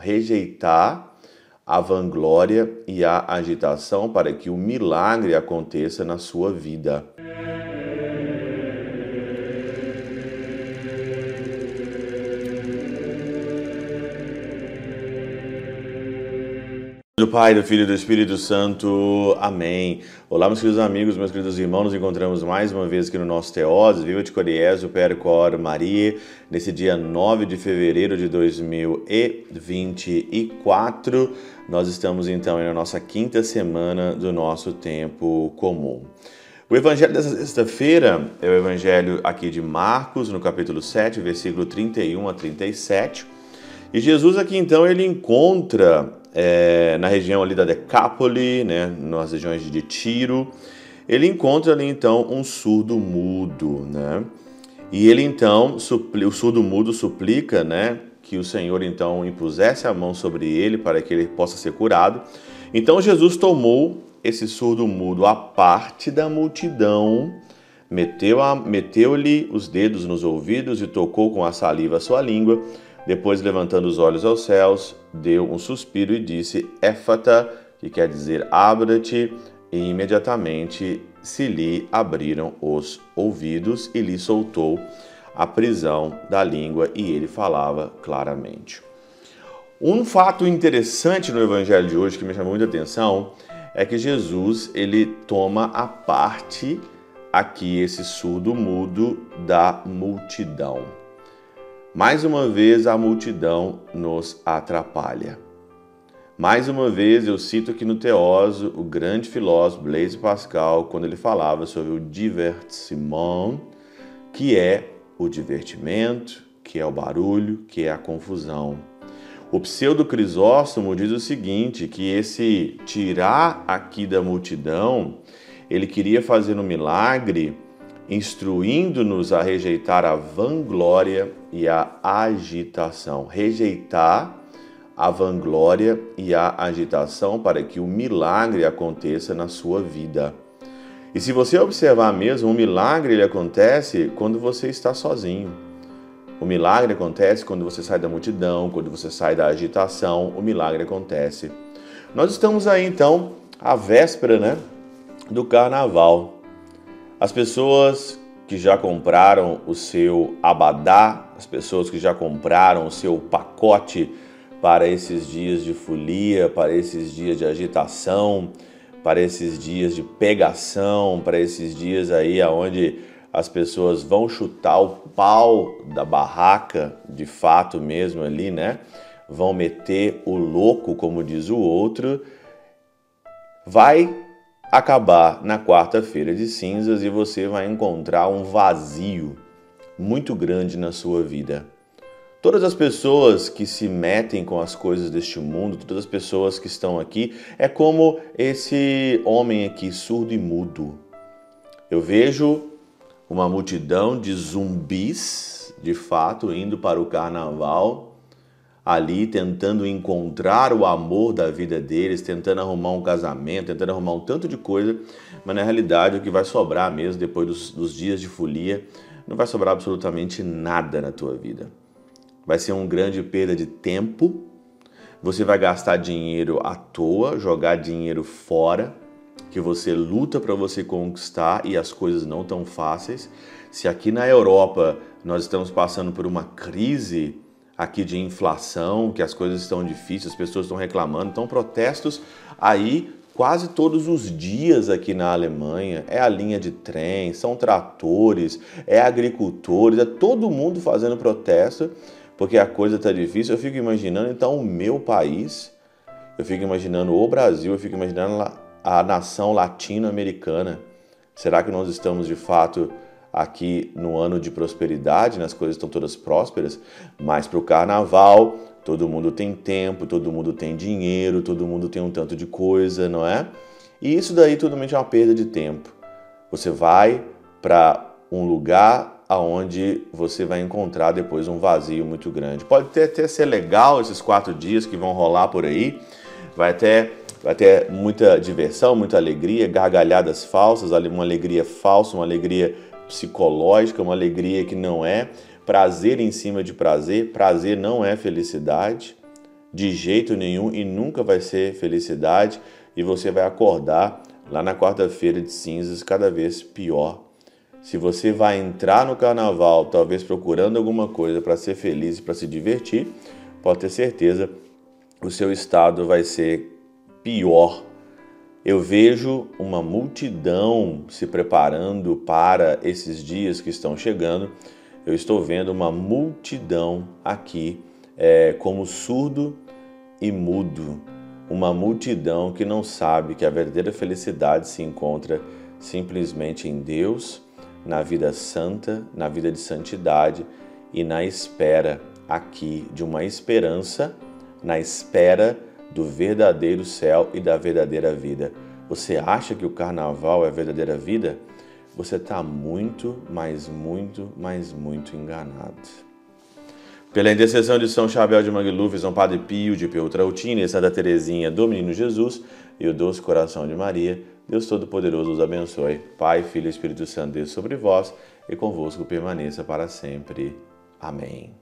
rejeitar a vanglória e a agitação para que o milagre aconteça na sua vida. Pai, do Filho e do Espírito Santo. Amém. Olá, meus queridos amigos, meus queridos irmãos. Nos encontramos mais uma vez aqui no nosso Teoses, Viva de Coriésio, Percor Maria, nesse dia 9 de fevereiro de 2024. Nós estamos então na nossa quinta semana do nosso tempo comum. O evangelho dessa sexta-feira é o evangelho aqui de Marcos, no capítulo 7, versículo 31 a 37. E Jesus aqui então ele encontra é, na região ali da Decápole, né, nas regiões de Tiro, ele encontra ali então um surdo mudo, né? E ele então, o surdo mudo suplica, né, que o Senhor então impusesse a mão sobre ele para que ele possa ser curado. Então Jesus tomou esse surdo mudo à parte da multidão, meteu-lhe meteu os dedos nos ouvidos e tocou com a saliva a sua língua. Depois, levantando os olhos aos céus, deu um suspiro e disse: Éfata, que quer dizer abra-te, e imediatamente se lhe abriram os ouvidos e lhe soltou a prisão da língua e ele falava claramente. Um fato interessante no evangelho de hoje que me chamou muita atenção é que Jesus ele toma a parte aqui esse surdo mudo da multidão. Mais uma vez a multidão nos atrapalha. Mais uma vez eu cito aqui no Teóso o grande filósofo Blaise Pascal quando ele falava sobre o divertissement, que é o divertimento, que é o barulho, que é a confusão. O pseudo Crisóstomo diz o seguinte, que esse tirar aqui da multidão, ele queria fazer um milagre instruindo-nos a rejeitar a vanglória e a agitação. Rejeitar a vanglória e a agitação para que o milagre aconteça na sua vida. E se você observar mesmo, o milagre ele acontece quando você está sozinho. O milagre acontece quando você sai da multidão, quando você sai da agitação, o milagre acontece. Nós estamos aí então à véspera, né, do carnaval. As pessoas que já compraram o seu abadá, as pessoas que já compraram o seu pacote para esses dias de folia, para esses dias de agitação, para esses dias de pegação, para esses dias aí aonde as pessoas vão chutar o pau da barraca, de fato mesmo ali, né? Vão meter o louco, como diz o outro. Vai acabar na quarta-feira de cinzas e você vai encontrar um vazio muito grande na sua vida. Todas as pessoas que se metem com as coisas deste mundo, todas as pessoas que estão aqui, é como esse homem aqui, surdo e mudo. Eu vejo uma multidão de zumbis, de fato, indo para o carnaval, ali tentando encontrar o amor da vida deles, tentando arrumar um casamento, tentando arrumar um tanto de coisa, mas na realidade o que vai sobrar mesmo depois dos, dos dias de folia, não vai sobrar absolutamente nada na tua vida. Vai ser uma grande perda de tempo, você vai gastar dinheiro à toa, jogar dinheiro fora, que você luta para você conquistar e as coisas não tão fáceis. Se aqui na Europa nós estamos passando por uma crise aqui de inflação, que as coisas estão difíceis, as pessoas estão reclamando, então protestos aí quase todos os dias aqui na Alemanha. É a linha de trem, são tratores, é agricultores, é todo mundo fazendo protesto porque a coisa está difícil. Eu fico imaginando então o meu país, eu fico imaginando o Brasil, eu fico imaginando a nação latino-americana. Será que nós estamos de fato aqui no ano de prosperidade, né? as coisas estão todas prósperas, mas para o carnaval todo mundo tem tempo, todo mundo tem dinheiro, todo mundo tem um tanto de coisa, não é? E isso daí totalmente é uma perda de tempo. Você vai para um lugar aonde você vai encontrar depois um vazio muito grande. Pode até, até ser legal esses quatro dias que vão rolar por aí, vai até vai ter muita diversão, muita alegria, gargalhadas falsas, uma alegria falsa, uma alegria psicológica, uma alegria que não é prazer em cima de prazer. Prazer não é felicidade. de jeito nenhum e nunca vai ser felicidade e você vai acordar lá na quarta-feira de cinzas cada vez pior. Se você vai entrar no carnaval, talvez procurando alguma coisa para ser feliz e para se divertir, pode ter certeza o seu estado vai ser pior. Eu vejo uma multidão se preparando para esses dias que estão chegando. Eu estou vendo uma multidão aqui é, como surdo e mudo, uma multidão que não sabe que a verdadeira felicidade se encontra simplesmente em Deus, na vida santa, na vida de santidade e na espera aqui de uma esperança, na espera do verdadeiro céu e da verdadeira vida. Você acha que o carnaval é a verdadeira vida? Você está muito, mas muito, mas muito enganado. Pela intercessão de São Chabel de Mangluf, São Padre Pio de Peutrautina e Santa Teresinha do Menino Jesus e o doce coração de Maria, Deus Todo-Poderoso os abençoe. Pai, Filho e Espírito Santo, Deus sobre vós e convosco permaneça para sempre. Amém.